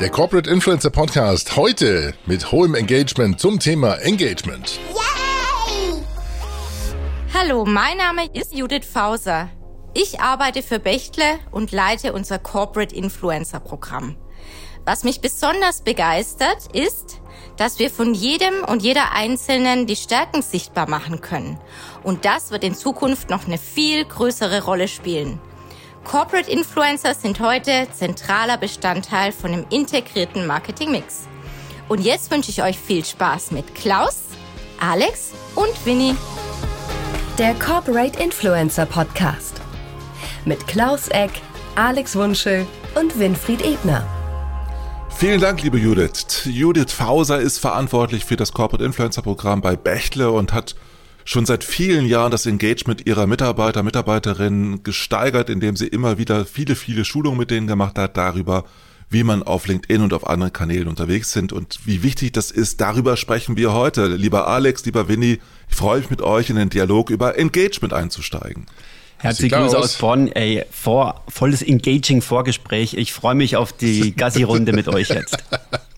Der Corporate Influencer Podcast heute mit hohem Engagement zum Thema Engagement. Yay! Hallo, mein Name ist Judith Fauser. Ich arbeite für Bechtle und leite unser Corporate Influencer Programm. Was mich besonders begeistert, ist, dass wir von jedem und jeder Einzelnen die Stärken sichtbar machen können. Und das wird in Zukunft noch eine viel größere Rolle spielen. Corporate Influencer sind heute zentraler Bestandteil von einem integrierten Marketing-Mix. Und jetzt wünsche ich euch viel Spaß mit Klaus, Alex und Winnie. Der Corporate Influencer Podcast mit Klaus Eck, Alex Wunschel und Winfried Ebner. Vielen Dank, liebe Judith. Judith Fauser ist verantwortlich für das Corporate Influencer Programm bei Bechtle und hat schon seit vielen Jahren das Engagement ihrer Mitarbeiter, Mitarbeiterinnen gesteigert, indem sie immer wieder viele, viele Schulungen mit denen gemacht hat darüber, wie man auf LinkedIn und auf anderen Kanälen unterwegs sind und wie wichtig das ist. Darüber sprechen wir heute. Lieber Alex, lieber Winnie, ich freue mich mit euch in den Dialog über Engagement einzusteigen. Herzliche Grüße aus Bonn. Ey, vor, volles engaging Vorgespräch. Ich freue mich auf die Gassi-Runde mit euch jetzt.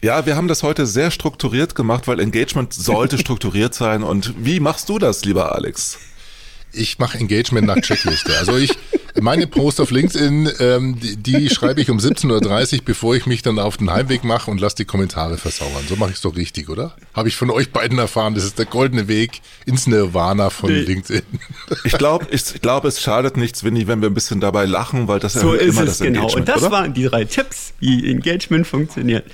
Ja, wir haben das heute sehr strukturiert gemacht, weil Engagement sollte strukturiert sein. Und wie machst du das, lieber Alex? Ich mache Engagement nach Checkliste. Also ich, meine Post auf LinkedIn, ähm, die, die schreibe ich um 17.30 Uhr, bevor ich mich dann auf den Heimweg mache und lasse die Kommentare versauern. So mache ich es doch richtig, oder? Habe ich von euch beiden erfahren. Das ist der goldene Weg ins Nirvana von nee. LinkedIn. Ich glaube, ich glaube, es schadet nichts, Winnie, wenn wir ein bisschen dabei lachen, weil das so ja immer das genau. Engagement, Und das oder? waren die drei Tipps, wie Engagement funktioniert.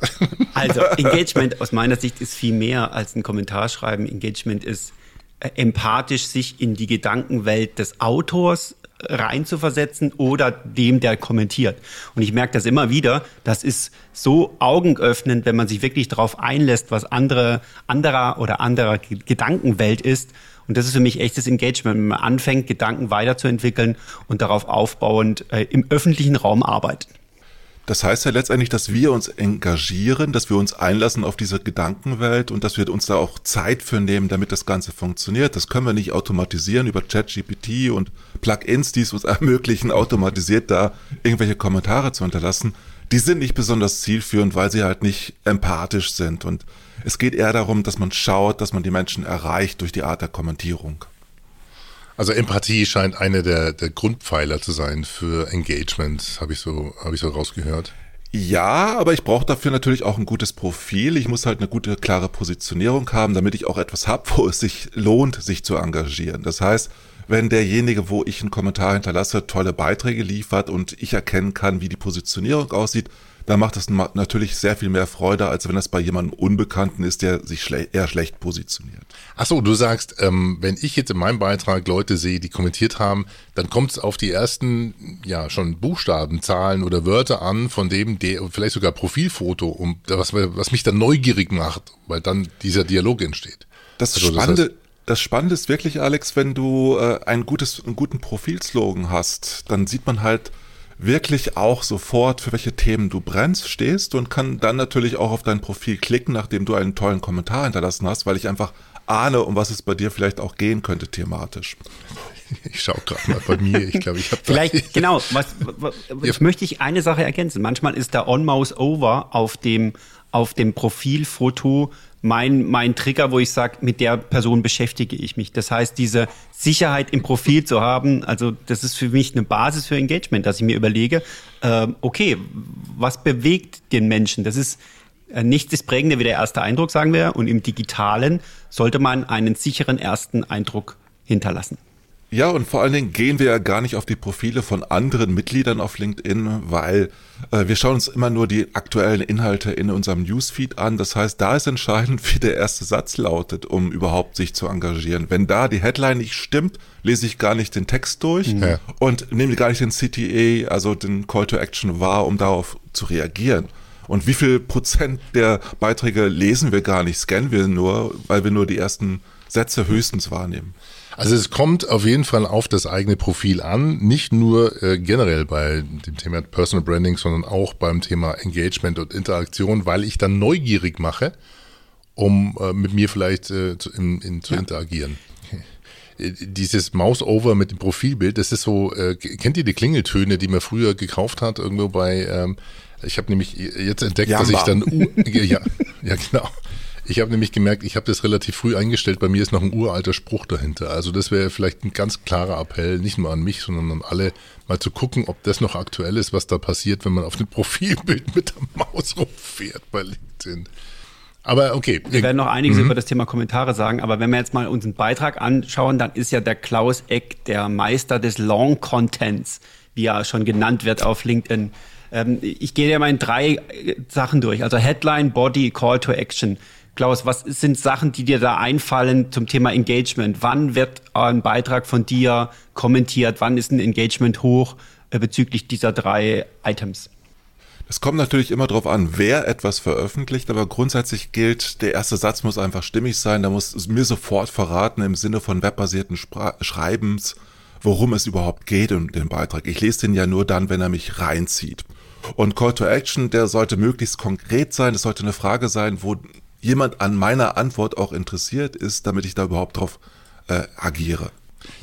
Also Engagement aus meiner Sicht ist viel mehr als ein Kommentar schreiben. Engagement ist äh, empathisch sich in die Gedankenwelt des Autors reinzuversetzen oder dem, der kommentiert. Und ich merke das immer wieder, das ist so augenöffnend, wenn man sich wirklich darauf einlässt, was andere, anderer oder anderer Gedankenwelt ist. Und das ist für mich echtes Engagement, wenn man anfängt, Gedanken weiterzuentwickeln und darauf aufbauend äh, im öffentlichen Raum arbeitet. Das heißt ja letztendlich, dass wir uns engagieren, dass wir uns einlassen auf diese Gedankenwelt und dass wir uns da auch Zeit für nehmen, damit das Ganze funktioniert. Das können wir nicht automatisieren über ChatGPT und Plugins, die es uns ermöglichen, automatisiert da irgendwelche Kommentare zu hinterlassen. Die sind nicht besonders zielführend, weil sie halt nicht empathisch sind. Und es geht eher darum, dass man schaut, dass man die Menschen erreicht durch die Art der Kommentierung. Also Empathie scheint eine der, der Grundpfeiler zu sein für Engagement, habe ich so, habe ich so rausgehört. Ja, aber ich brauche dafür natürlich auch ein gutes Profil. Ich muss halt eine gute, klare Positionierung haben, damit ich auch etwas habe, wo es sich lohnt, sich zu engagieren. Das heißt, wenn derjenige, wo ich einen Kommentar hinterlasse, tolle Beiträge liefert und ich erkennen kann, wie die Positionierung aussieht, da macht es natürlich sehr viel mehr Freude, als wenn das bei jemandem Unbekannten ist, der sich schle eher schlecht positioniert. Ach so, du sagst, ähm, wenn ich jetzt in meinem Beitrag Leute sehe, die kommentiert haben, dann kommt es auf die ersten, ja, schon Buchstaben, Zahlen oder Wörter an, von dem, der, vielleicht sogar Profilfoto, um, was, was mich dann neugierig macht, weil dann dieser Dialog entsteht. Das also, Spannende, das heißt, das Spannende ist wirklich, Alex, wenn du äh, ein gutes, einen guten Profilslogan hast, dann sieht man halt, wirklich auch sofort, für welche Themen du brennst, stehst und kann dann natürlich auch auf dein Profil klicken, nachdem du einen tollen Kommentar hinterlassen hast, weil ich einfach ahne, um was es bei dir vielleicht auch gehen könnte thematisch. Ich schaue gerade mal bei mir. Ich glaube, ich habe vielleicht genau. Was, was, was möchte ich eine Sache ergänzen? Manchmal ist der On Mouse Over auf dem auf dem Profilfoto mein, mein Trigger, wo ich sage, mit der Person beschäftige ich mich. Das heißt, diese Sicherheit im Profil zu haben, also das ist für mich eine Basis für Engagement, dass ich mir überlege, äh, okay, was bewegt den Menschen? Das ist äh, nichts ist prägender wie der erste Eindruck, sagen wir. Und im Digitalen sollte man einen sicheren ersten Eindruck hinterlassen. Ja, und vor allen Dingen gehen wir ja gar nicht auf die Profile von anderen Mitgliedern auf LinkedIn, weil äh, wir schauen uns immer nur die aktuellen Inhalte in unserem Newsfeed an. Das heißt, da ist entscheidend, wie der erste Satz lautet, um überhaupt sich zu engagieren. Wenn da die Headline nicht stimmt, lese ich gar nicht den Text durch ja. und nehme gar nicht den CTA, also den Call to Action wahr, um darauf zu reagieren. Und wie viel Prozent der Beiträge lesen wir gar nicht, scannen wir nur, weil wir nur die ersten Sätze höchstens wahrnehmen. Also es kommt auf jeden Fall auf das eigene Profil an, nicht nur äh, generell bei dem Thema Personal Branding, sondern auch beim Thema Engagement und Interaktion, weil ich dann neugierig mache, um äh, mit mir vielleicht äh, zu, in, in, zu ja. interagieren. äh, dieses Mouse-Over mit dem Profilbild, das ist so, äh, kennt ihr die Klingeltöne, die man früher gekauft hat, irgendwo bei, ähm, ich habe nämlich jetzt entdeckt, Jamba. dass ich dann, uh, ja, ja genau, ich habe nämlich gemerkt, ich habe das relativ früh eingestellt. Bei mir ist noch ein uralter Spruch dahinter. Also das wäre vielleicht ein ganz klarer Appell, nicht nur an mich, sondern an alle, mal zu gucken, ob das noch aktuell ist, was da passiert, wenn man auf dem Profilbild mit der Maus rumfährt bei LinkedIn. Aber okay. Wir werden noch einiges mhm. über das Thema Kommentare sagen, aber wenn wir jetzt mal unseren Beitrag anschauen, dann ist ja der Klaus Eck der Meister des Long Contents, wie er schon genannt wird auf LinkedIn. Ähm, ich gehe ja mal in drei Sachen durch. Also Headline, Body, Call to Action. Klaus, was sind Sachen, die dir da einfallen zum Thema Engagement? Wann wird ein Beitrag von dir kommentiert? Wann ist ein Engagement hoch äh, bezüglich dieser drei Items? Es kommt natürlich immer darauf an, wer etwas veröffentlicht, aber grundsätzlich gilt, der erste Satz muss einfach stimmig sein. Da muss es mir sofort verraten im Sinne von webbasierten Spra Schreibens, worum es überhaupt geht in dem Beitrag. Ich lese den ja nur dann, wenn er mich reinzieht. Und Call to Action, der sollte möglichst konkret sein. Es sollte eine Frage sein, wo jemand an meiner Antwort auch interessiert ist, damit ich da überhaupt drauf äh, agiere.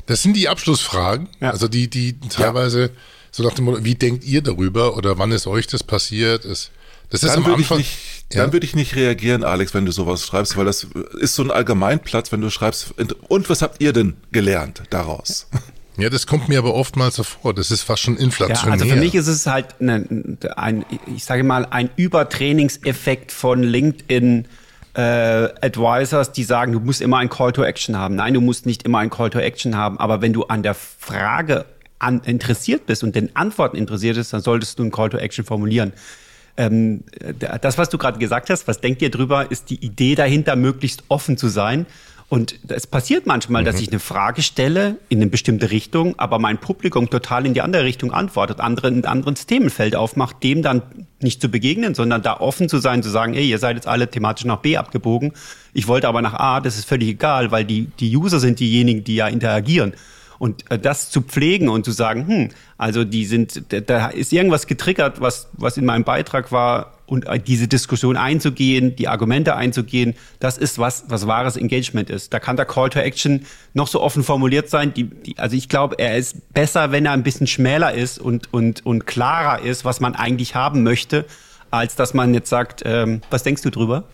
Das sind die Abschlussfragen, ja. also die, die teilweise ja. so nach dem Motto, wie denkt ihr darüber oder wann ist euch das passiert? Ist, das ist dann am Anfang. Nicht, ja? Dann würde ich nicht reagieren, Alex, wenn du sowas schreibst, weil das ist so ein Allgemeinplatz, wenn du schreibst, und was habt ihr denn gelernt daraus? Ja, das kommt mir aber oftmals so vor. Das ist fast schon inflationär. Ja, also für mich ist es halt eine, ein, ich sage mal, ein Übertrainingseffekt von LinkedIn äh, Advisors, die sagen, du musst immer ein Call to Action haben. Nein, du musst nicht immer ein Call to Action haben, aber wenn du an der Frage an, interessiert bist und den Antworten interessiert bist, dann solltest du ein Call to Action formulieren. Ähm, das, was du gerade gesagt hast, was denkt ihr drüber, ist die Idee dahinter, möglichst offen zu sein und es passiert manchmal, mhm. dass ich eine Frage stelle in eine bestimmte Richtung, aber mein Publikum total in die andere Richtung antwortet, andere, ein anderes Themenfeld aufmacht, dem dann nicht zu begegnen, sondern da offen zu sein, zu sagen, ey, ihr seid jetzt alle thematisch nach B abgebogen. Ich wollte aber nach A, das ist völlig egal, weil die, die User sind diejenigen, die ja interagieren. Und äh, das zu pflegen und zu sagen, hm, also die sind, da ist irgendwas getriggert, was, was in meinem Beitrag war, und äh, diese Diskussion einzugehen, die Argumente einzugehen, das ist was, was wahres Engagement ist. Da kann der Call to Action noch so offen formuliert sein. Die, die, also ich glaube, er ist besser, wenn er ein bisschen schmäler ist und, und, und klarer ist, was man eigentlich haben möchte, als dass man jetzt sagt, ähm, was denkst du drüber?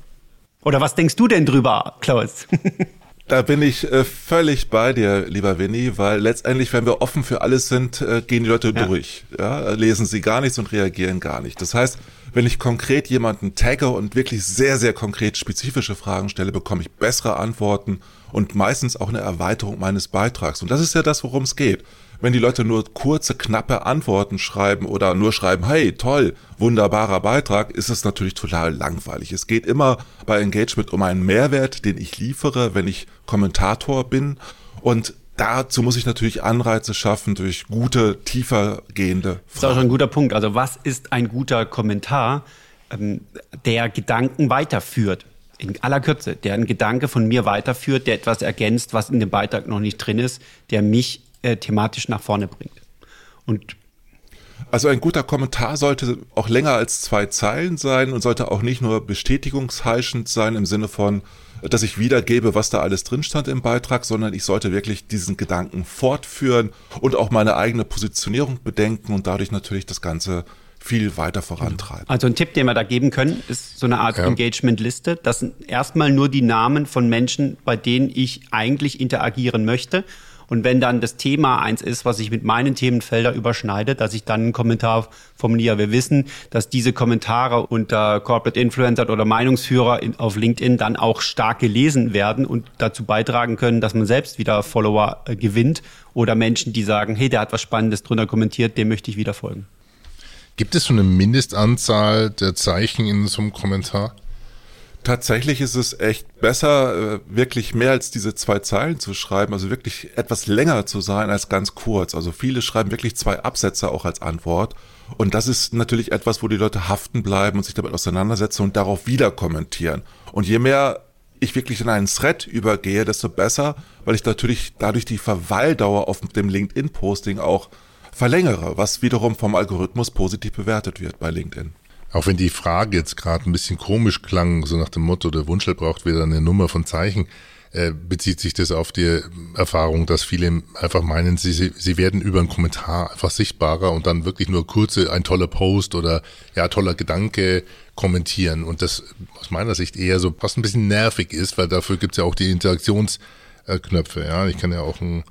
Oder was denkst du denn drüber, Klaus? Da bin ich äh, völlig bei dir, lieber Winnie, weil letztendlich, wenn wir offen für alles sind, äh, gehen die Leute ja. durch. Ja? Lesen sie gar nichts und reagieren gar nicht. Das heißt, wenn ich konkret jemanden tagge und wirklich sehr, sehr konkret spezifische Fragen stelle, bekomme ich bessere Antworten und meistens auch eine Erweiterung meines Beitrags. Und das ist ja das, worum es geht. Wenn die Leute nur kurze, knappe Antworten schreiben oder nur schreiben, hey, toll, wunderbarer Beitrag, ist es natürlich total langweilig. Es geht immer bei Engagement um einen Mehrwert, den ich liefere, wenn ich Kommentator bin. Und dazu muss ich natürlich Anreize schaffen durch gute, tiefer gehende Fragen. Das ist auch schon ein guter Punkt. Also was ist ein guter Kommentar, ähm, der Gedanken weiterführt? In aller Kürze, der einen Gedanke von mir weiterführt, der etwas ergänzt, was in dem Beitrag noch nicht drin ist, der mich äh, thematisch nach vorne bringt. Und also ein guter Kommentar sollte auch länger als zwei Zeilen sein und sollte auch nicht nur bestätigungsheischend sein im Sinne von, dass ich wiedergebe, was da alles drin stand im Beitrag, sondern ich sollte wirklich diesen Gedanken fortführen und auch meine eigene Positionierung bedenken und dadurch natürlich das Ganze viel weiter vorantreiben. Also ein Tipp, den wir da geben können, ist so eine Art ja. Engagement-Liste. Das sind erstmal nur die Namen von Menschen, bei denen ich eigentlich interagieren möchte. Und wenn dann das Thema eins ist, was sich mit meinen Themenfeldern überschneidet, dass ich dann einen Kommentar formuliere. Wir wissen, dass diese Kommentare unter Corporate Influencer oder Meinungsführer in, auf LinkedIn dann auch stark gelesen werden und dazu beitragen können, dass man selbst wieder Follower äh, gewinnt oder Menschen, die sagen, hey, der hat was Spannendes drunter kommentiert, dem möchte ich wieder folgen. Gibt es so eine Mindestanzahl der Zeichen in so einem Kommentar? Tatsächlich ist es echt besser, äh, wirklich mehr als diese zwei Zeilen zu schreiben, also wirklich etwas länger zu sein als ganz kurz. Also viele schreiben wirklich zwei Absätze auch als Antwort. Und das ist natürlich etwas, wo die Leute haften bleiben und sich damit auseinandersetzen und darauf wieder kommentieren. Und je mehr ich wirklich in einen Thread übergehe, desto besser, weil ich natürlich dadurch die Verweildauer auf dem LinkedIn-Posting auch verlängere, was wiederum vom Algorithmus positiv bewertet wird bei LinkedIn. Auch wenn die Frage jetzt gerade ein bisschen komisch klang, so nach dem Motto, der Wunschel braucht wieder eine Nummer von Zeichen. äh, bezieht sich das auf die Erfahrung, dass viele einfach meinen, sie, sie, werden über einen Kommentar einfach sichtbarer und dann wirklich nur kurze, ein toller Post oder ja, toller Gedanke kommentieren und das aus meiner Sicht eher so fast ein bisschen nervig ist, weil dafür gibt's ja auch die Interaktionsknöpfe. Ja, ich kann ja auch ein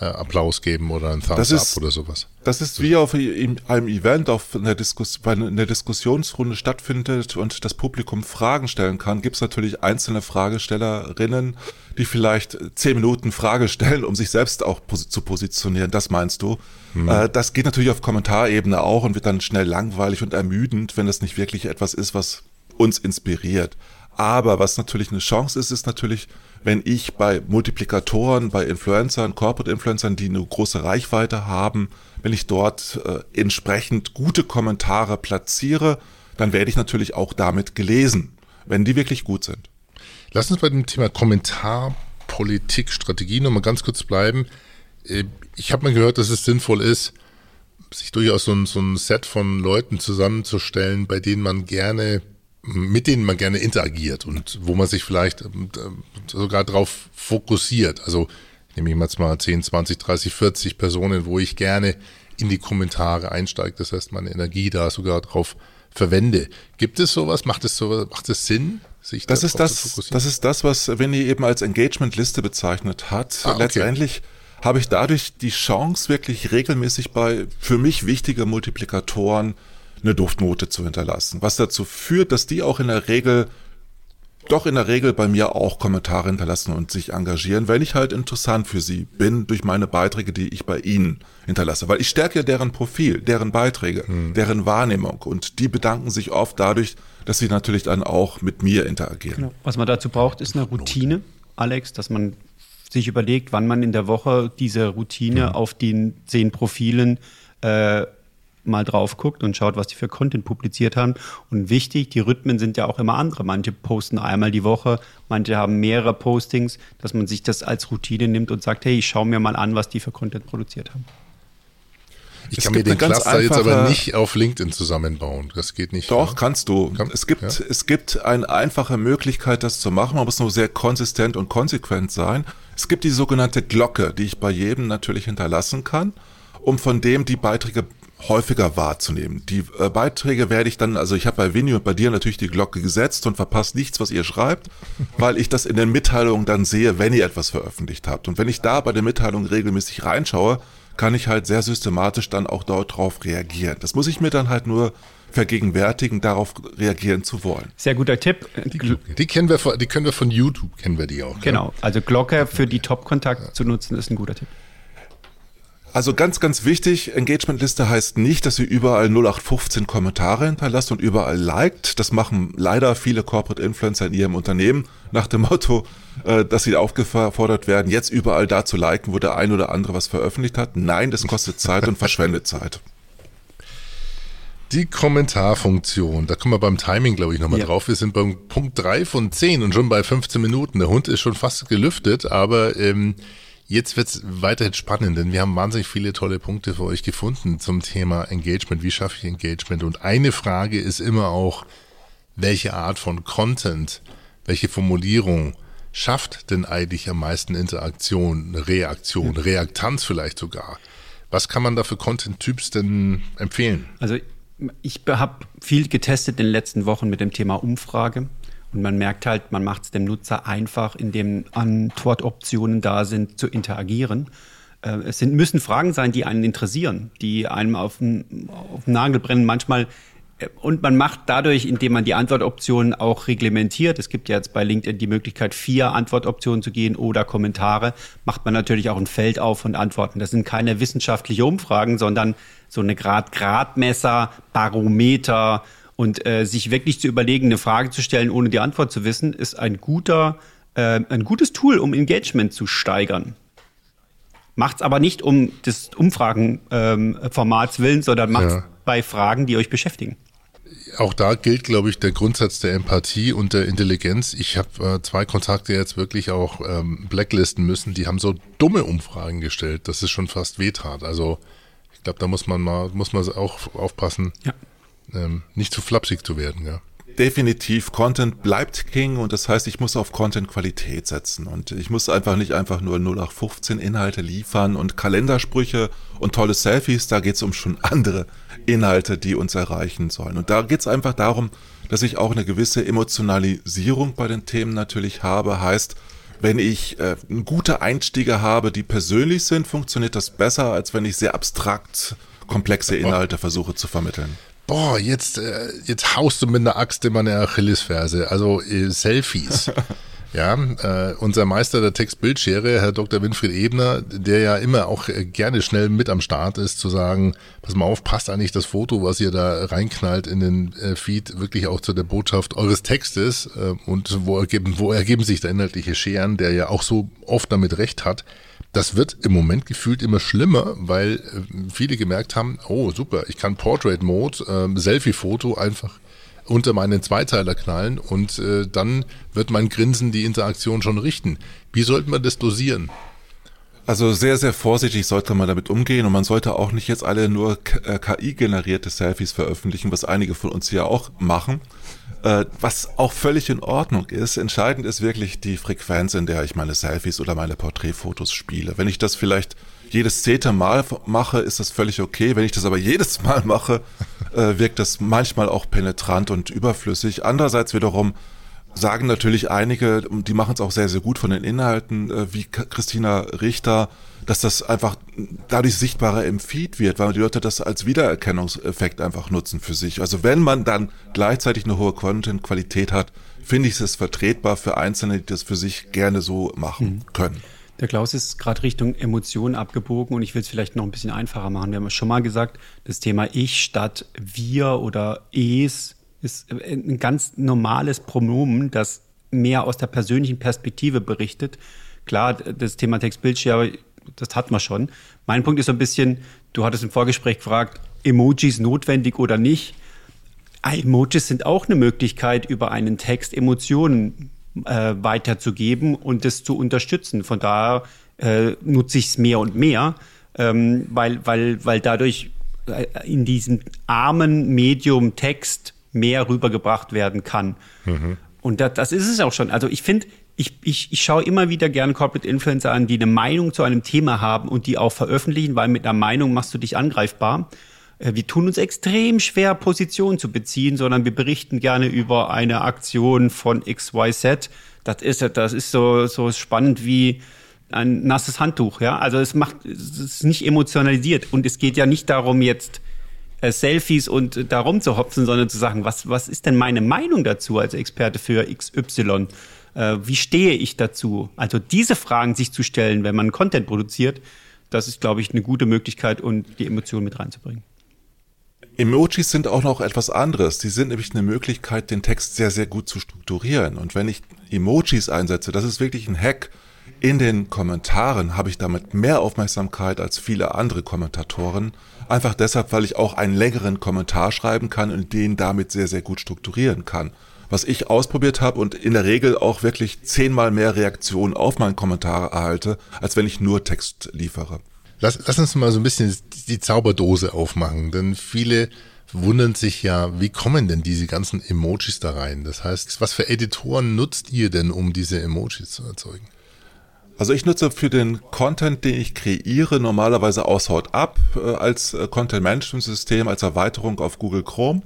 äh, Applaus geben oder ein Thumbs ist, up oder sowas. Das ist wie auf einem Event, auf einer, Diskus bei einer Diskussionsrunde stattfindet und das Publikum Fragen stellen kann, gibt es natürlich einzelne Fragestellerinnen, die vielleicht zehn Minuten Frage stellen, um sich selbst auch pos zu positionieren. Das meinst du? Mhm. Äh, das geht natürlich auf Kommentarebene auch und wird dann schnell langweilig und ermüdend, wenn das nicht wirklich etwas ist, was uns inspiriert. Aber was natürlich eine Chance ist, ist natürlich, wenn ich bei Multiplikatoren, bei Influencern, Corporate Influencern, die eine große Reichweite haben, wenn ich dort äh, entsprechend gute Kommentare platziere, dann werde ich natürlich auch damit gelesen, wenn die wirklich gut sind. Lass uns bei dem Thema Kommentarpolitik, Strategie nochmal ganz kurz bleiben. Äh, ich habe mal gehört, dass es sinnvoll ist, sich durchaus so ein, so ein Set von Leuten zusammenzustellen, bei denen man gerne mit denen man gerne interagiert und wo man sich vielleicht ähm, sogar drauf fokussiert. Also nehme ich jetzt mal 10, 20, 30, 40 Personen, wo ich gerne in die Kommentare einsteige. Das heißt, meine Energie da sogar drauf verwende. Gibt es sowas? Macht es sowas? Macht es Sinn? Sich das ist das, das ist das, was Winnie eben als Engagement-Liste bezeichnet hat. Ah, okay. Letztendlich habe ich dadurch die Chance, wirklich regelmäßig bei für mich wichtige Multiplikatoren eine Duftnote zu hinterlassen. Was dazu führt, dass die auch in der Regel doch in der Regel bei mir auch Kommentare hinterlassen und sich engagieren, wenn ich halt interessant für sie bin durch meine Beiträge, die ich bei ihnen hinterlasse. Weil ich stärke deren Profil, deren Beiträge, hm. deren Wahrnehmung und die bedanken sich oft dadurch, dass sie natürlich dann auch mit mir interagieren. Genau. Was man dazu braucht, ist eine Routine, Alex, dass man sich überlegt, wann man in der Woche diese Routine hm. auf den zehn Profilen äh, mal drauf guckt und schaut, was die für Content publiziert haben. Und wichtig, die Rhythmen sind ja auch immer andere. Manche posten einmal die Woche, manche haben mehrere Postings, dass man sich das als Routine nimmt und sagt, hey, ich schaue mir mal an, was die für Content produziert haben. Ich es kann mir den Cluster jetzt aber nicht auf LinkedIn zusammenbauen. Das geht nicht. Doch, ja? kannst du. Kann, es gibt, ja? es gibt eine einfache Möglichkeit, das zu machen. Man muss nur sehr konsistent und konsequent sein. Es gibt die sogenannte Glocke, die ich bei jedem natürlich hinterlassen kann, um von dem die Beiträge häufiger wahrzunehmen. Die äh, Beiträge werde ich dann, also ich habe bei Winnie und bei dir natürlich die Glocke gesetzt und verpasst nichts, was ihr schreibt, weil ich das in den Mitteilungen dann sehe, wenn ihr etwas veröffentlicht habt. Und wenn ich da bei der Mitteilung regelmäßig reinschaue, kann ich halt sehr systematisch dann auch dort drauf reagieren. Das muss ich mir dann halt nur vergegenwärtigen, darauf reagieren zu wollen. Sehr guter Tipp. Die, die kennen wir von, die können wir von YouTube, kennen wir die auch. Genau, also Glocke für die Top-Kontakte ja. zu nutzen, ist ein guter Tipp. Also ganz, ganz wichtig, Engagementliste heißt nicht, dass ihr überall 0815 Kommentare hinterlasst und überall liked. Das machen leider viele Corporate Influencer in ihrem Unternehmen nach dem Motto, äh, dass sie aufgefordert werden, jetzt überall da zu liken, wo der ein oder andere was veröffentlicht hat. Nein, das kostet Zeit und verschwendet Zeit. Die Kommentarfunktion, da kommen wir beim Timing, glaube ich, nochmal ja. drauf. Wir sind beim Punkt 3 von 10 und schon bei 15 Minuten. Der Hund ist schon fast gelüftet, aber ähm, Jetzt wird es weiterhin spannend, denn wir haben wahnsinnig viele tolle Punkte für euch gefunden zum Thema Engagement. Wie schaffe ich Engagement? Und eine Frage ist immer auch, welche Art von Content, welche Formulierung schafft denn eigentlich am meisten Interaktion, Reaktion, Reaktanz vielleicht sogar? Was kann man da für Content-Typs denn empfehlen? Also ich habe viel getestet in den letzten Wochen mit dem Thema Umfrage. Und man merkt halt, man macht es dem Nutzer einfach, indem Antwortoptionen da sind, zu interagieren. Äh, es sind, müssen Fragen sein, die einen interessieren, die einem auf den, auf den Nagel brennen. Manchmal äh, und man macht dadurch, indem man die Antwortoptionen auch reglementiert, es gibt ja jetzt bei LinkedIn die Möglichkeit, vier Antwortoptionen zu gehen oder Kommentare, macht man natürlich auch ein Feld auf und Antworten. Das sind keine wissenschaftlichen Umfragen, sondern so eine Grad Gradmesser, Barometer und äh, sich wirklich zu überlegen, eine Frage zu stellen, ohne die Antwort zu wissen, ist ein guter, äh, ein gutes Tool, um Engagement zu steigern. Macht's aber nicht um des Umfragenformats ähm, willen, sondern macht's ja. bei Fragen, die euch beschäftigen. Auch da gilt, glaube ich, der Grundsatz der Empathie und der Intelligenz. Ich habe äh, zwei Kontakte jetzt wirklich auch ähm, blacklisten müssen. Die haben so dumme Umfragen gestellt, dass es schon fast wehtat. Also ich glaube, da muss man mal muss man auch aufpassen. Ja ähm, nicht zu flapsig zu werden. Ja. definitiv, Content bleibt King und das heißt, ich muss auf Content-Qualität setzen und ich muss einfach nicht einfach nur 0815 Inhalte liefern und Kalendersprüche und tolle Selfies, da geht es um schon andere Inhalte, die uns erreichen sollen. Und da geht es einfach darum, dass ich auch eine gewisse Emotionalisierung bei den Themen natürlich habe, heißt, wenn ich äh, gute Einstiege habe, die persönlich sind, funktioniert das besser, als wenn ich sehr abstrakt komplexe Inhalte versuche zu vermitteln boah, jetzt, äh, jetzt haust du mit einer Axt in meine Achillesferse. Also äh, Selfies. Ja, äh, unser Meister der Textbildschere, Herr Dr. Winfried Ebner, der ja immer auch äh, gerne schnell mit am Start ist, zu sagen, pass mal auf, passt eigentlich das Foto, was ihr da reinknallt in den äh, Feed, wirklich auch zu der Botschaft eures Textes äh, und wo ergeben, wo ergeben sich da inhaltliche Scheren, der ja auch so oft damit recht hat das wird im Moment gefühlt immer schlimmer, weil äh, viele gemerkt haben, oh super, ich kann Portrait Mode, äh, Selfie-Foto einfach unter meinen Zweiteiler knallen und äh, dann wird mein Grinsen die Interaktion schon richten. Wie sollte man das dosieren? Also sehr, sehr vorsichtig sollte man damit umgehen und man sollte auch nicht jetzt alle nur KI-generierte Selfies veröffentlichen, was einige von uns hier auch machen, äh, was auch völlig in Ordnung ist. Entscheidend ist wirklich die Frequenz, in der ich meine Selfies oder meine Porträtfotos spiele. Wenn ich das vielleicht jedes zehnte Mal mache, ist das völlig okay. Wenn ich das aber jedes Mal mache, äh, wirkt das manchmal auch penetrant und überflüssig. Andererseits wiederum sagen natürlich einige, die machen es auch sehr, sehr gut von den Inhalten, äh, wie Christina Richter, dass das einfach dadurch sichtbarer im Feed wird, weil die Leute das als Wiedererkennungseffekt einfach nutzen für sich. Also wenn man dann gleichzeitig eine hohe Content-Qualität hat, finde ich es vertretbar für Einzelne, die das für sich gerne so machen mhm. können. Der Klaus ist gerade Richtung Emotionen abgebogen und ich will es vielleicht noch ein bisschen einfacher machen. Wir haben schon mal gesagt, das Thema Ich statt wir oder Es ist ein ganz normales Pronomen, das mehr aus der persönlichen Perspektive berichtet. Klar, das Thema Text-Bildschirm das hat man schon. Mein Punkt ist so ein bisschen, du hattest im Vorgespräch gefragt, Emojis notwendig oder nicht. Emojis sind auch eine Möglichkeit, über einen Text Emotionen äh, weiterzugeben und das zu unterstützen. Von daher äh, nutze ich es mehr und mehr, ähm, weil, weil, weil dadurch äh, in diesem armen Medium Text mehr rübergebracht werden kann. Mhm. Und das, das ist es auch schon. Also ich finde, ich, ich, ich schaue immer wieder gerne Corporate Influencer an, die eine Meinung zu einem Thema haben und die auch veröffentlichen, weil mit einer Meinung machst du dich angreifbar. Äh, wir tun uns extrem schwer, Positionen zu beziehen, sondern wir berichten gerne über eine Aktion von XYZ. Das ist, das ist so, so spannend wie ein nasses Handtuch, ja. Also es macht, es ist nicht emotionalisiert und es geht ja nicht darum, jetzt Selfies und darum zu hopfen, sondern zu sagen, was, was ist denn meine Meinung dazu als Experte für XY? Äh, wie stehe ich dazu? Also diese Fragen sich zu stellen, wenn man Content produziert, das ist, glaube ich, eine gute Möglichkeit, um die Emotionen mit reinzubringen. Emojis sind auch noch etwas anderes. Die sind nämlich eine Möglichkeit, den Text sehr, sehr gut zu strukturieren. Und wenn ich Emojis einsetze, das ist wirklich ein Hack. In den Kommentaren habe ich damit mehr Aufmerksamkeit als viele andere Kommentatoren. Einfach deshalb, weil ich auch einen längeren Kommentar schreiben kann und den damit sehr, sehr gut strukturieren kann was ich ausprobiert habe und in der Regel auch wirklich zehnmal mehr Reaktionen auf meinen Kommentar erhalte, als wenn ich nur Text liefere. Lass, lass uns mal so ein bisschen die Zauberdose aufmachen, denn viele wundern sich ja, wie kommen denn diese ganzen Emojis da rein? Das heißt, was für Editoren nutzt ihr denn, um diese Emojis zu erzeugen? Also ich nutze für den Content, den ich kreiere, normalerweise Aushaut ab äh, als äh, Content Management System, als Erweiterung auf Google Chrome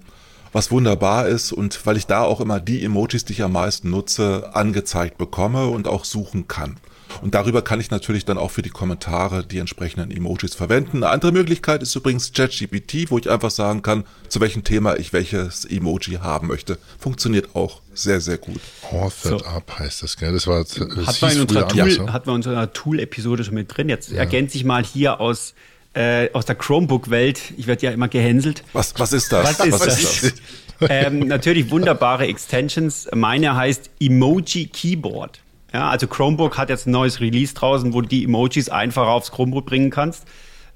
was wunderbar ist und weil ich da auch immer die Emojis, die ich am meisten nutze, angezeigt bekomme und auch suchen kann. Und darüber kann ich natürlich dann auch für die Kommentare die entsprechenden Emojis verwenden. Eine andere Möglichkeit ist übrigens ChatGPT, wo ich einfach sagen kann, zu welchem Thema ich welches Emoji haben möchte. Funktioniert auch sehr, sehr gut. Authored so. Up heißt das, gell? Das war das hat man in unserer Tool, so. hat man in unserer Tool-Episode schon mit drin. Jetzt ja. ergänze ich mal hier aus äh, aus der Chromebook-Welt. Ich werde ja immer gehänselt. Was, was ist das? Was ist, was das? Ist das? ähm, natürlich wunderbare Extensions. Meine heißt Emoji Keyboard. Ja, also Chromebook hat jetzt ein neues Release draußen, wo du die Emojis einfach aufs Chromebook bringen kannst.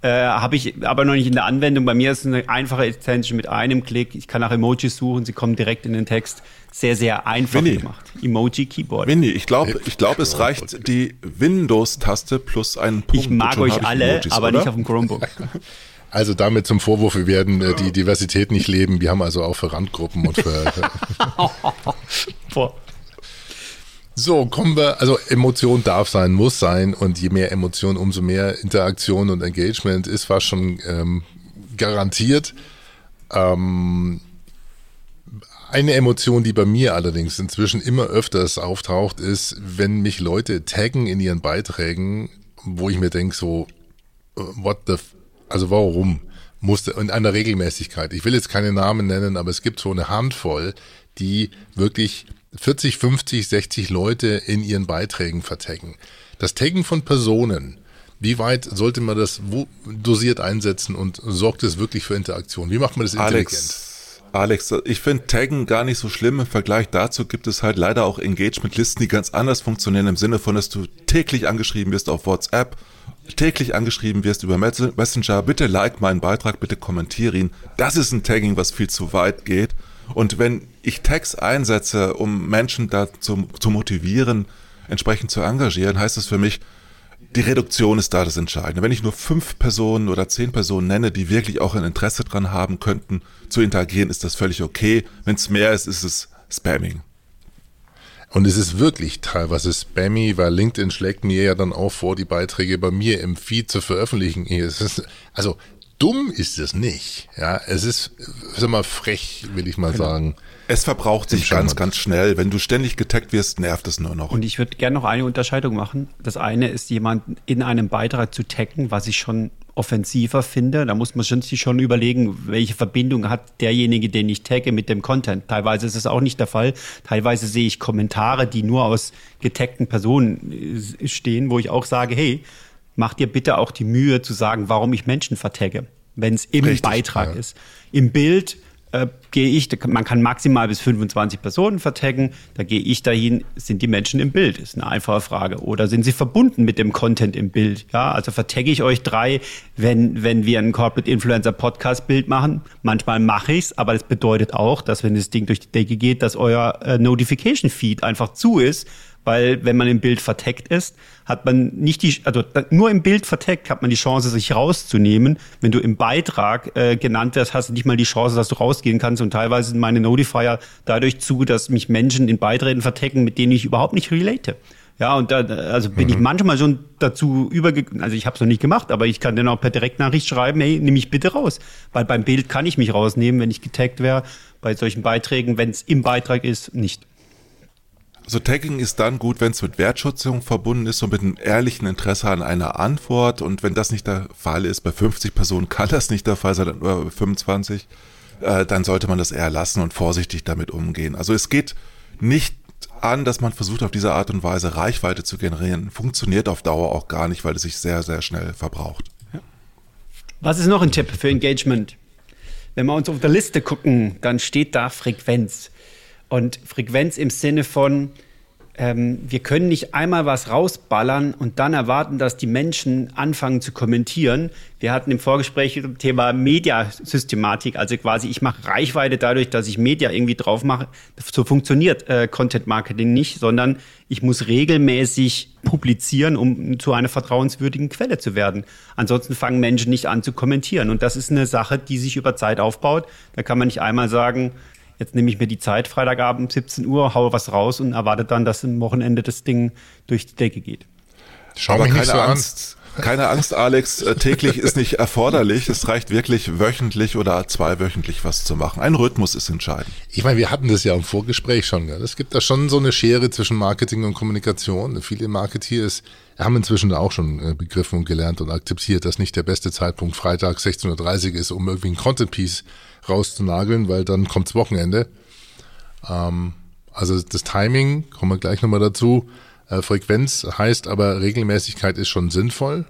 Äh, Habe ich aber noch nicht in der Anwendung. Bei mir ist es eine einfache Extension mit einem Klick. Ich kann nach Emojis suchen, sie kommen direkt in den Text. Sehr, sehr einfach Winnie. gemacht. Emoji Keyboard. Winnie, ich glaube, ich glaube, es reicht die Windows-Taste plus einen Punkt. Ich mag euch alle, Emojis, aber oder? nicht auf dem Chromebook. Also damit zum Vorwurf, wir werden äh, die Diversität nicht leben. Wir haben also auch für Randgruppen und für. so, kommen wir, also Emotion darf sein, muss sein und je mehr Emotion, umso mehr Interaktion und Engagement ist fast schon ähm, garantiert. Ähm, eine Emotion, die bei mir allerdings inzwischen immer öfters auftaucht, ist, wenn mich Leute taggen in ihren Beiträgen, wo ich mir denke, so, äh, what the, also warum? Musste, in einer Regelmäßigkeit. Ich will jetzt keine Namen nennen, aber es gibt so eine Handvoll, die wirklich 40, 50, 60 Leute in ihren Beiträgen vertaggen. Das Taggen von Personen, wie weit sollte man das dosiert einsetzen und sorgt es wirklich für Interaktion? Wie macht man das intelligent? Alex, Alex, ich finde Taggen gar nicht so schlimm. Im Vergleich dazu gibt es halt leider auch Engagement-Listen, die ganz anders funktionieren, im Sinne von, dass du täglich angeschrieben wirst auf WhatsApp, täglich angeschrieben wirst über Messenger, bitte like meinen Beitrag, bitte kommentiere ihn. Das ist ein Tagging, was viel zu weit geht. Und wenn ich Tags einsetze, um Menschen dazu zu motivieren, entsprechend zu engagieren, heißt das für mich, die Reduktion ist da das Entscheidende. Wenn ich nur fünf Personen oder zehn Personen nenne, die wirklich auch ein Interesse dran haben könnten, zu interagieren, ist das völlig okay. Wenn es mehr ist, ist es Spamming. Und es ist wirklich teilweise spammy, weil LinkedIn schlägt mir ja dann auch vor, die Beiträge bei mir im Feed zu veröffentlichen. Also dumm ist es nicht. Ja, es ist, sag mal, frech, will ich mal genau. sagen. Es verbraucht sich ganz, ganz schnell. Wenn du ständig getaggt wirst, nervt es nur noch. Und ich würde gerne noch eine Unterscheidung machen. Das eine ist, jemanden in einem Beitrag zu taggen, was ich schon offensiver finde. Da muss man sich schon überlegen, welche Verbindung hat derjenige, den ich tagge, mit dem Content. Teilweise ist es auch nicht der Fall. Teilweise sehe ich Kommentare, die nur aus getaggten Personen äh, stehen, wo ich auch sage, hey, mach dir bitte auch die Mühe zu sagen, warum ich Menschen vertagge, wenn es im Richtig, Beitrag ja. ist. Im Bild äh, gehe ich, man kann maximal bis 25 Personen vertaggen, da gehe ich dahin, sind die Menschen im Bild? Ist eine einfache Frage. Oder sind sie verbunden mit dem Content im Bild? Ja, also vertagge ich euch drei, wenn, wenn wir ein Corporate Influencer Podcast Bild machen. Manchmal mache ich's, aber das bedeutet auch, dass wenn das Ding durch die Decke geht, dass euer äh, Notification Feed einfach zu ist, weil wenn man im Bild verteckt ist, hat man nicht die, also nur im Bild verteckt hat man die Chance, sich rauszunehmen. Wenn du im Beitrag äh, genannt wirst, hast du nicht mal die Chance, dass du rausgehen kannst. Und teilweise sind meine Notifier dadurch zu, dass mich Menschen in Beiträgen vertecken, mit denen ich überhaupt nicht relate. Ja, und da also bin mhm. ich manchmal schon dazu übergegangen, also ich habe es noch nicht gemacht, aber ich kann dann auch per Direktnachricht schreiben, hey, nimm mich bitte raus. Weil beim Bild kann ich mich rausnehmen, wenn ich getaggt wäre. Bei solchen Beiträgen, wenn es im Beitrag ist, nicht. So Tagging ist dann gut, wenn es mit Wertschätzung verbunden ist und mit einem ehrlichen Interesse an einer Antwort. Und wenn das nicht der Fall ist, bei 50 Personen kann das nicht der Fall sein, oder 25, äh, dann sollte man das eher lassen und vorsichtig damit umgehen. Also es geht nicht an, dass man versucht, auf diese Art und Weise Reichweite zu generieren. Funktioniert auf Dauer auch gar nicht, weil es sich sehr, sehr schnell verbraucht. Was ist noch ein Tipp für Engagement? Wenn wir uns auf der Liste gucken, dann steht da Frequenz. Und Frequenz im Sinne von, ähm, wir können nicht einmal was rausballern und dann erwarten, dass die Menschen anfangen zu kommentieren. Wir hatten im Vorgespräch das Thema Mediasystematik, also quasi ich mache Reichweite dadurch, dass ich Media irgendwie drauf mache. So funktioniert äh, Content Marketing nicht, sondern ich muss regelmäßig publizieren, um zu einer vertrauenswürdigen Quelle zu werden. Ansonsten fangen Menschen nicht an zu kommentieren. Und das ist eine Sache, die sich über Zeit aufbaut. Da kann man nicht einmal sagen, Jetzt nehme ich mir die Zeit, Freitagabend 17 Uhr, haue was raus und erwarte dann, dass am Wochenende das Ding durch die Decke geht. Schau Aber mich keine so Angst. An. Keine Angst, Alex, äh, täglich ist nicht erforderlich. Es reicht wirklich wöchentlich oder zweiwöchentlich was zu machen. Ein Rhythmus ist entscheidend. Ich meine, wir hatten das ja im Vorgespräch schon. Es gibt da schon so eine Schere zwischen Marketing und Kommunikation. Viele Marketeers haben inzwischen auch schon äh, begriffen und gelernt und akzeptiert, dass nicht der beste Zeitpunkt Freitag 16.30 Uhr ist, um irgendwie ein Content-Piece rauszunageln, weil dann kommt's Wochenende. Ähm, also das Timing, kommen wir gleich nochmal dazu. Äh, Frequenz heißt aber Regelmäßigkeit ist schon sinnvoll.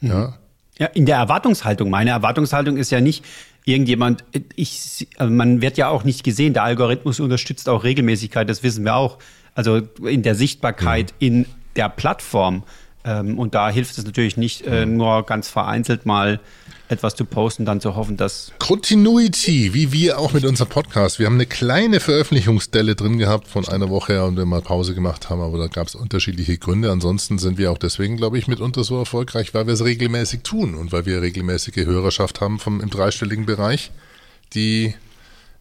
Mhm. Ja. Ja, in der Erwartungshaltung. Meine Erwartungshaltung ist ja nicht, irgendjemand, ich, also man wird ja auch nicht gesehen. Der Algorithmus unterstützt auch Regelmäßigkeit, das wissen wir auch. Also in der Sichtbarkeit mhm. in der Plattform Ähm, und da hilft es natürlich nicht äh, nur ganz vereinzelt mal etwas zu posten, dann zu hoffen, dass. Continuity, wie wir auch mit unserem Podcast. Wir haben eine kleine Veröffentlichungsstelle drin gehabt von einer Woche her und wir mal Pause gemacht haben, aber da gab es unterschiedliche Gründe. Ansonsten sind wir auch deswegen, glaube ich, mitunter so erfolgreich, weil wir es regelmäßig tun und weil wir regelmäßige Hörerschaft haben vom, im dreistelligen Bereich, die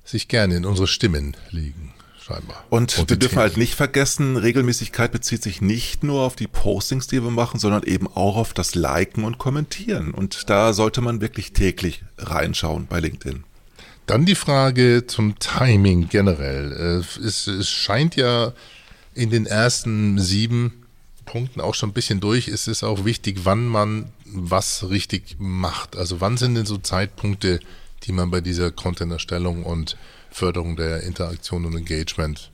sich gerne in unsere Stimmen legen scheinbar. Und, und wir dürfen halt nicht vergessen, Regelmäßigkeit bezieht sich nicht nur auf die Postings, die wir machen, sondern eben auch auf das Liken und Kommentieren. Und da sollte man wirklich täglich reinschauen bei LinkedIn. Dann die Frage zum Timing generell. Äh, es, es scheint ja in den ersten sieben Punkten auch schon ein bisschen durch. Es ist auch wichtig, wann man was richtig macht. Also wann sind denn so Zeitpunkte, die man bei dieser Content-Erstellung und Förderung der Interaktion und Engagement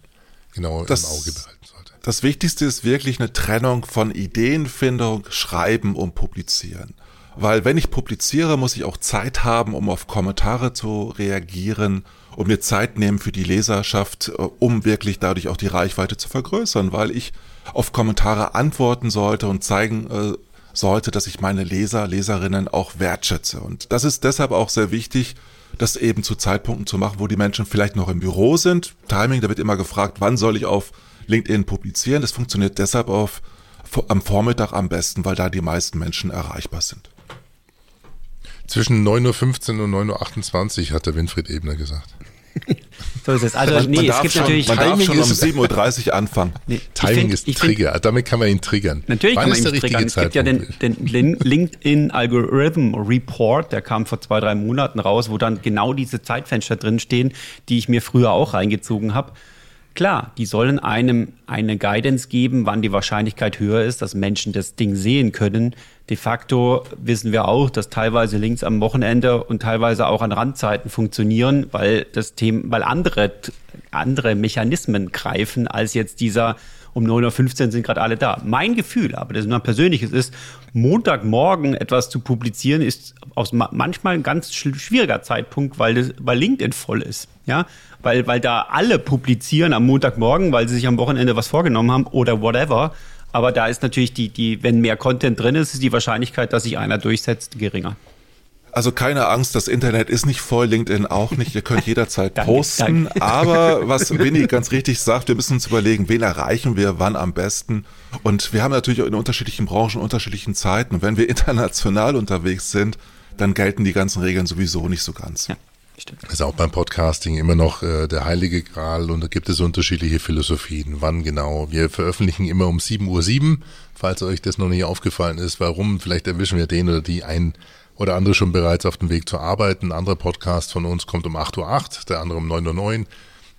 genau das, im Auge behalten sollte. Das Wichtigste ist wirklich eine Trennung von Ideenfindung, Schreiben und Publizieren. Weil wenn ich publiziere, muss ich auch Zeit haben, um auf Kommentare zu reagieren, um mir Zeit nehmen für die Leserschaft, äh, um wirklich dadurch auch die Reichweite zu vergrößern, weil ich auf Kommentare antworten sollte und zeigen äh, sollte, dass ich meine Leser, Leserinnen auch wertschätze. Und das ist deshalb auch sehr wichtig, das eben zu Zeitpunkten zu machen, wo die Menschen vielleicht noch im Büro sind. Timing, da wird immer gefragt, wann soll ich auf LinkedIn publizieren. Das funktioniert deshalb auf, am Vormittag am besten, weil da die meisten Menschen erreichbar sind. Zwischen 9.15 Uhr und 9.28 Uhr hat der Winfried Ebner gesagt. so ist es. Also man, nee, man es gibt schon, natürlich. Man darf schon um 7.30 Uhr anfangen. Nee, Timing find, ist Trigger. Find, Damit kann man ihn triggern. Natürlich Wann kann man ihn triggern. Es gibt ja den, den LinkedIn Algorithm Report, der kam vor zwei, drei Monaten raus, wo dann genau diese Zeitfenster drinstehen, die ich mir früher auch reingezogen habe. Klar, die sollen einem eine Guidance geben, wann die Wahrscheinlichkeit höher ist, dass Menschen das Ding sehen können. De facto wissen wir auch, dass teilweise Links am Wochenende und teilweise auch an Randzeiten funktionieren, weil das Thema, weil andere, andere Mechanismen greifen als jetzt dieser um 9.15 Uhr sind gerade alle da. Mein Gefühl, aber das ist mein persönliches, ist, Montagmorgen etwas zu publizieren, ist aus manchmal ein ganz schwieriger Zeitpunkt, weil, das, weil LinkedIn voll ist. Ja, weil, weil da alle publizieren am Montagmorgen, weil sie sich am Wochenende was vorgenommen haben oder whatever. Aber da ist natürlich die, die, wenn mehr Content drin ist, ist die Wahrscheinlichkeit, dass sich einer durchsetzt, geringer. Also keine Angst, das Internet ist nicht voll, LinkedIn auch nicht. Ihr könnt jederzeit danke, posten. Danke. Aber was Winnie ganz richtig sagt, wir müssen uns überlegen, wen erreichen wir, wann am besten. Und wir haben natürlich in unterschiedlichen Branchen unterschiedlichen Zeiten. Und wenn wir international unterwegs sind, dann gelten die ganzen Regeln sowieso nicht so ganz. Ja. Stimmt. Das ist auch beim Podcasting immer noch äh, der heilige Gral und da gibt es unterschiedliche Philosophien. Wann genau? Wir veröffentlichen immer um 7.07 Uhr, falls euch das noch nicht aufgefallen ist. Warum? Vielleicht erwischen wir den oder die ein oder andere schon bereits auf dem Weg zur Arbeit. Ein anderer Podcast von uns kommt um 8.08 Uhr, der andere um 9.09 Uhr.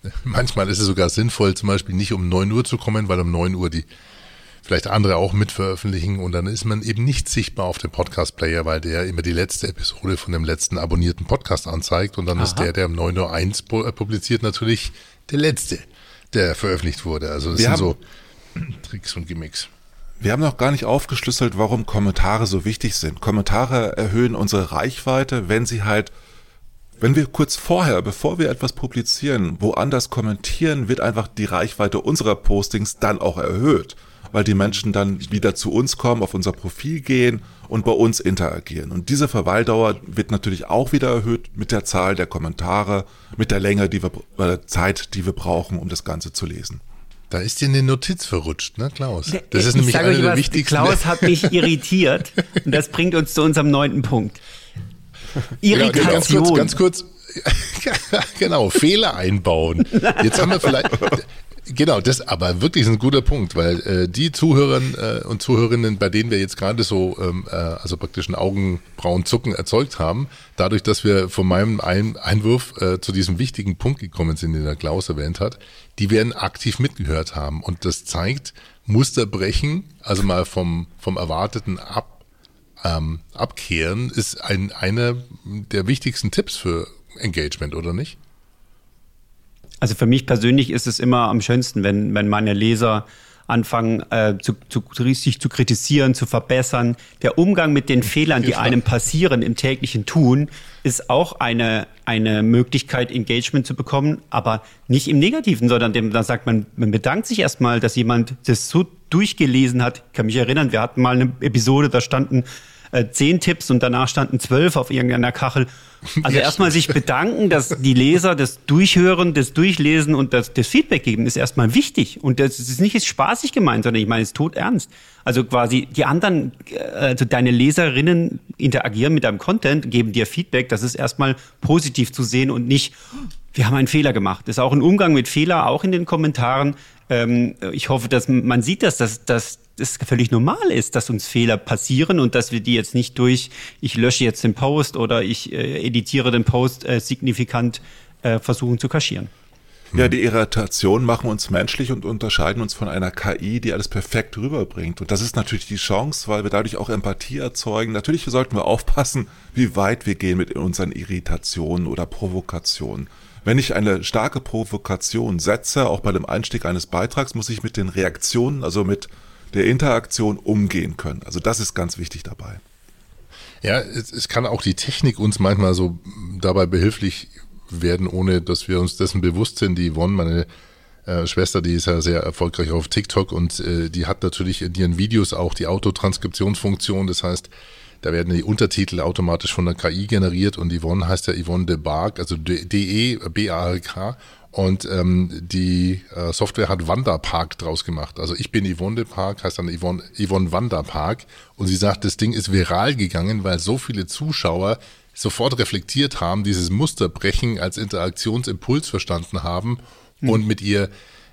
Manchmal ist es sogar sinnvoll, zum Beispiel nicht um 9 Uhr zu kommen, weil um 9 Uhr die vielleicht andere auch mit veröffentlichen und dann ist man eben nicht sichtbar auf dem Podcast-Player, weil der immer die letzte Episode von dem letzten abonnierten Podcast anzeigt und dann Aha. ist der, der um 9.01 Uhr publiziert, natürlich der letzte, der veröffentlicht wurde. Also das Wir sind so Tricks und Gimmicks. Wir haben noch gar nicht aufgeschlüsselt, warum Kommentare so wichtig sind. Kommentare erhöhen unsere Reichweite, wenn sie halt, wenn wir kurz vorher, bevor wir etwas publizieren, woanders kommentieren, wird einfach die Reichweite unserer Postings dann auch erhöht, weil die Menschen dann wieder zu uns kommen, auf unser Profil gehen und bei uns interagieren. Und diese Verweildauer wird natürlich auch wieder erhöht mit der Zahl der Kommentare, mit der Länge, die wir, äh, Zeit, die wir brauchen, um das Ganze zu lesen. Da ist dir eine Notiz verrutscht, ne, Klaus? Das ist ich nämlich eine der was, wichtigsten. Klaus hat mich irritiert und das bringt uns zu unserem neunten Punkt. Irritation. Ja, ganz kurz, ganz kurz. genau, Fehler einbauen. Jetzt haben wir vielleicht, Genau, das aber wirklich ein guter Punkt, weil äh, die Zuhörer äh, und Zuhörerinnen, bei denen wir jetzt gerade so, ähm, äh, also praktisch ein Augenbrauenzucken erzeugt haben, dadurch, dass wir von meinem ein Einwurf äh, zu diesem wichtigen Punkt gekommen sind, den der Klaus erwähnt hat, die werden aktiv mitgehört haben. Und das zeigt, Muster brechen, also mal vom, vom Erwarteten ab, ähm, abkehren, ist ein, einer der wichtigsten Tipps für Engagement, oder nicht? Also für mich persönlich ist es immer am schönsten, wenn, wenn meine Leser anfangen, äh, zu, zu, sich zu kritisieren, zu verbessern. Der Umgang mit den Fehlern, die einem passieren im täglichen Tun, ist auch eine, eine Möglichkeit, Engagement zu bekommen, aber nicht im Negativen, sondern dem, dann sagt man, man bedankt sich erstmal, dass jemand das so durchgelesen hat. Ich kann mich erinnern, wir hatten mal eine Episode, da standen äh, zehn Tipps und danach standen zwölf auf irgendeiner Kachel. Also erstmal sich bedanken, dass die Leser das Durchhören, das Durchlesen und das, das Feedback geben, ist erstmal wichtig. Und das ist nicht spaßig gemeint, sondern ich meine, es ist tot ernst. Also quasi die anderen, äh, also deine Leserinnen interagieren mit deinem Content, geben dir Feedback. Das ist erstmal positiv zu sehen und nicht, wir haben einen Fehler gemacht. Das ist auch ein Umgang mit Fehler, auch in den Kommentaren. Ähm, ich hoffe, dass man sieht, dass das, dass das völlig normal ist, dass uns Fehler passieren und dass wir die jetzt nicht durch, ich lösche jetzt den Post oder ich äh, editiere den Post äh, signifikant äh, versuchen zu kaschieren. Ja, die Irritationen machen uns menschlich und unterscheiden uns von einer KI, die alles perfekt rüberbringt. Und das ist natürlich die Chance, weil wir dadurch auch Empathie erzeugen. Natürlich sollten wir aufpassen, wie weit wir gehen mit unseren Irritationen oder Provokationen. Wenn ich eine starke Provokation setze, auch bei dem Einstieg eines Beitrags, muss ich mit den Reaktionen, also mit der Interaktion umgehen können. Also das ist ganz wichtig dabei. Ja, es, es kann auch die Technik uns manchmal so dabei behilflich werden, ohne dass wir uns dessen bewusst sind. Die Yvonne, meine äh, Schwester, die ist ja sehr erfolgreich auf TikTok und äh, die hat natürlich in ihren Videos auch die Autotranskriptionsfunktion. Das heißt, da werden die Untertitel automatisch von der KI generiert und Yvonne heißt ja Yvonne de Bark, also D-E-B-A-R-K. Und ähm, die äh, Software hat Wanderpark draus gemacht. Also ich bin Yvonne de Park, heißt dann Yvonne, Yvonne Wanderpark. Und sie sagt, das Ding ist viral gegangen, weil so viele Zuschauer sofort reflektiert haben, dieses Musterbrechen als Interaktionsimpuls verstanden haben und mit ihr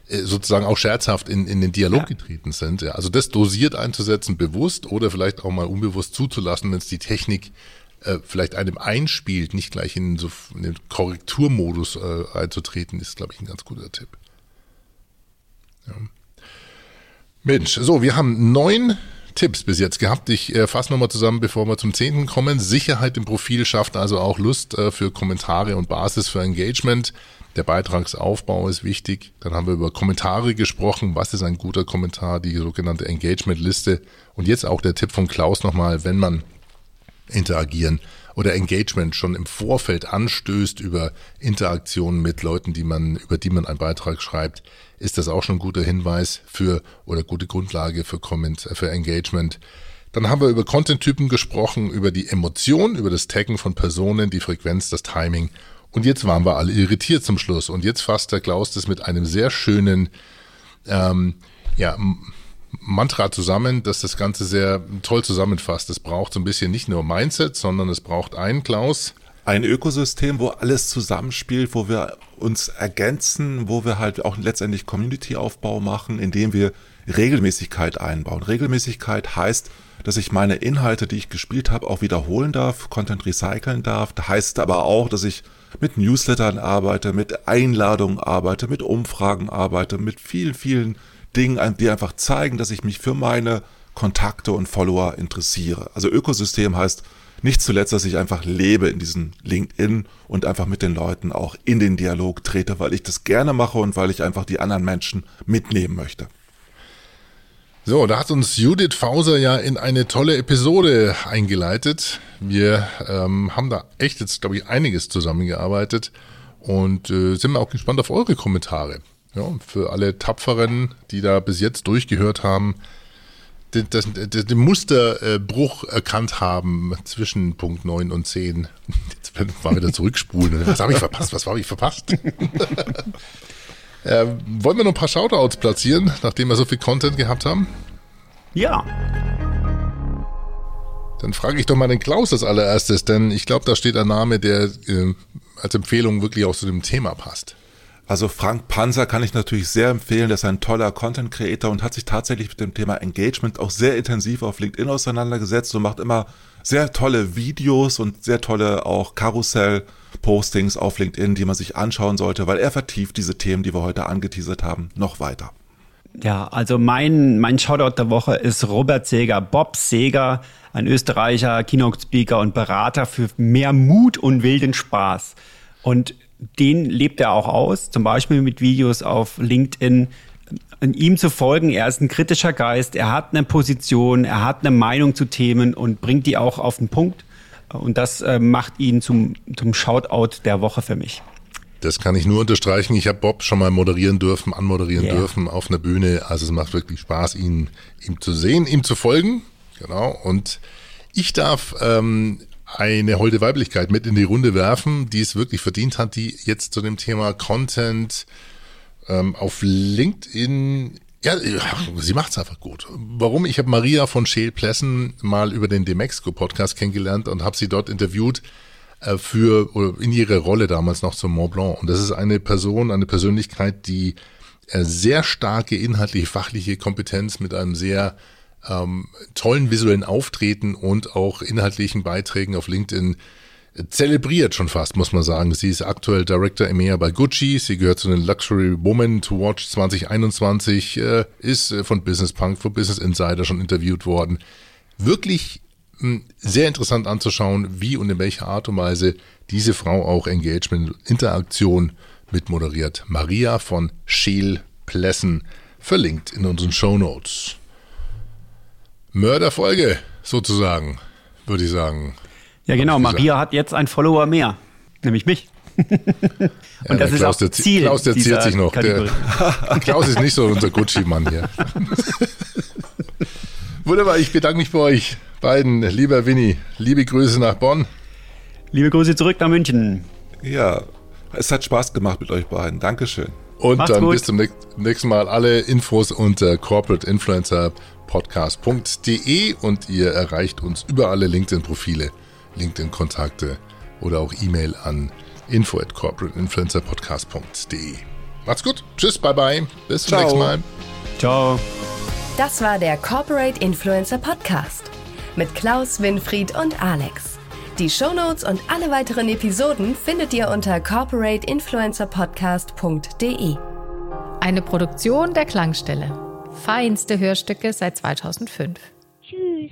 sozusagen auch scherzhaft in, in den Dialog ja. getreten sind. Ja, also das dosiert einzusetzen, bewusst oder vielleicht auch mal unbewusst zuzulassen, wenn es die Technik äh, vielleicht einem einspielt, nicht gleich in, so, in den Korrekturmodus äh, einzutreten, ist, glaube ich, ein ganz guter Tipp. Ja. Mensch, so, wir haben neun Tipps bis jetzt gehabt. Ich äh, fasse nochmal zusammen, bevor wir zum zehnten kommen. Sicherheit im Profil schafft also auch Lust äh, für Kommentare und Basis für Engagement. Der Beitragsaufbau ist wichtig. Dann haben wir über Kommentare gesprochen. Was ist ein guter Kommentar? Die sogenannte Engagement-Liste. Und jetzt auch der Tipp von Klaus nochmal, wenn man interagieren oder Engagement schon im Vorfeld anstößt über Interaktionen mit Leuten, die man, über die man einen Beitrag schreibt, ist das auch schon ein guter Hinweis für oder gute Grundlage für Comment, für Engagement. Dann haben wir über Content-Typen gesprochen, über die Emotion, über das Taggen von Personen, die Frequenz, das Timing und jetzt waren wir alle irritiert zum Schluss. Und jetzt fasst der Klaus das mit einem sehr schönen ähm, ja, Mantra zusammen, das das Ganze sehr toll zusammenfasst. Es braucht so ein bisschen nicht nur Mindset, sondern es braucht einen Klaus. Ein Ökosystem, wo alles zusammenspielt, wo wir uns ergänzen, wo wir halt auch letztendlich Community-Aufbau machen, indem wir Regelmäßigkeit einbauen. Regelmäßigkeit heißt, dass ich meine Inhalte, die ich gespielt habe, auch wiederholen darf, Content recyceln darf. Das heißt aber auch, dass ich mit Newslettern arbeite, mit Einladungen arbeite, mit Umfragen arbeite, mit vielen, vielen Dingen, die einfach zeigen, dass ich mich für meine Kontakte und Follower interessiere. Also Ökosystem heißt nicht zuletzt, dass ich einfach lebe in diesem LinkedIn und einfach mit den Leuten auch in den Dialog trete, weil ich das gerne mache und weil ich einfach die anderen Menschen mitnehmen möchte. So, da hat uns Judith Fauser ja in eine tolle Episode eingeleitet. Wir ähm, haben da echt jetzt, glaube ich, einiges zusammengearbeitet und äh, sind auch gespannt auf eure Kommentare. Ja, für alle Tapferen, die da bis jetzt durchgehört haben, den, den, Musterbruch erkannt haben zwischen Punkt 9 und 10. Jetzt werden wir wieder zurückspulen. Was habe ich verpasst? Was habe ich verpasst? Äh, wollen wir noch ein paar Shoutouts platzieren, nachdem wir so viel Content gehabt haben? Ja. Dann frage ich doch mal den Klaus als allererstes, denn ich glaube, da steht ein Name, der äh, als Empfehlung wirklich auch zu dem Thema passt. Also Frank Panzer kann ich natürlich sehr empfehlen, der ist ein toller Content Creator und hat sich tatsächlich mit dem Thema Engagement auch sehr intensiv auf LinkedIn auseinandergesetzt und macht immer sehr tolle Videos und sehr tolle auch Karussell-Postings auf LinkedIn, die man sich anschauen sollte, weil er vertieft diese Themen, die wir heute angeteasert haben, noch weiter. Ja, also mein, mein Shoutout der Woche ist Robert Seger, Bob Seger, ein Österreicher, Keynote-Speaker und Berater für mehr Mut und wilden Spaß. Und den lebt er auch aus, zum Beispiel mit Videos auf LinkedIn, an ihm zu folgen. Er ist ein kritischer Geist, er hat eine Position, er hat eine Meinung zu Themen und bringt die auch auf den Punkt. Und das äh, macht ihn zum, zum Shoutout der Woche für mich. Das kann ich nur unterstreichen. Ich habe Bob schon mal moderieren dürfen, anmoderieren yeah. dürfen auf einer Bühne. Also es macht wirklich Spaß, ihn, ihm zu sehen, ihm zu folgen. Genau. Und ich darf ähm, eine holde Weiblichkeit mit in die Runde werfen, die es wirklich verdient hat, die jetzt zu dem Thema Content ähm, auf LinkedIn ja, sie macht's einfach gut. Warum? Ich habe Maria von Scheel Plessen mal über den Demexco Podcast kennengelernt und habe sie dort interviewt äh, für in ihre Rolle damals noch zum Mont Blanc. Und das ist eine Person, eine Persönlichkeit, die äh, sehr starke inhaltliche, fachliche Kompetenz mit einem sehr ähm, tollen visuellen Auftreten und auch inhaltlichen Beiträgen auf LinkedIn zelebriert schon fast, muss man sagen. Sie ist aktuell Director EMEA bei Gucci. Sie gehört zu den Luxury Women to Watch 2021, äh, ist äh, von Business Punk, von Business Insider schon interviewt worden. Wirklich mh, hm, sehr interessant anzuschauen, wie und in welcher Art und Weise diese Frau auch Engagement, Interaktion mit moderiert. Maria von Scheel Plessen, verlinkt in unseren Show Notes. Mörderfolge sozusagen, würde ich sagen. Ja, genau. Maria hat jetzt einen Follower mehr, nämlich mich. Und ja, das ist Klaus, auch Ziel. Klaus, der ziert sich noch. Der, Klaus ist nicht so unser Gucci-Mann hier. Wunderbar, ich bedanke mich bei euch beiden. Lieber Winnie, liebe Grüße nach Bonn. Liebe Grüße zurück nach München. Ja, es hat Spaß gemacht mit euch beiden. Dankeschön. Und Macht's dann gut. bis zum nächsten Mal. Alle Infos unter corporateinfluencerpodcast.de und ihr erreicht uns über alle LinkedIn-Profile. LinkedIn-Kontakte oder auch E-Mail an info at corporateinfluencerpodcast.de. Macht's gut. Tschüss, bye bye. Bis zum Ciao. nächsten Mal. Ciao. Das war der Corporate Influencer Podcast mit Klaus, Winfried und Alex. Die Shownotes und alle weiteren Episoden findet ihr unter corporateinfluencerpodcast.de. Eine Produktion der Klangstelle feinste Hörstücke seit 2005. Tschüss.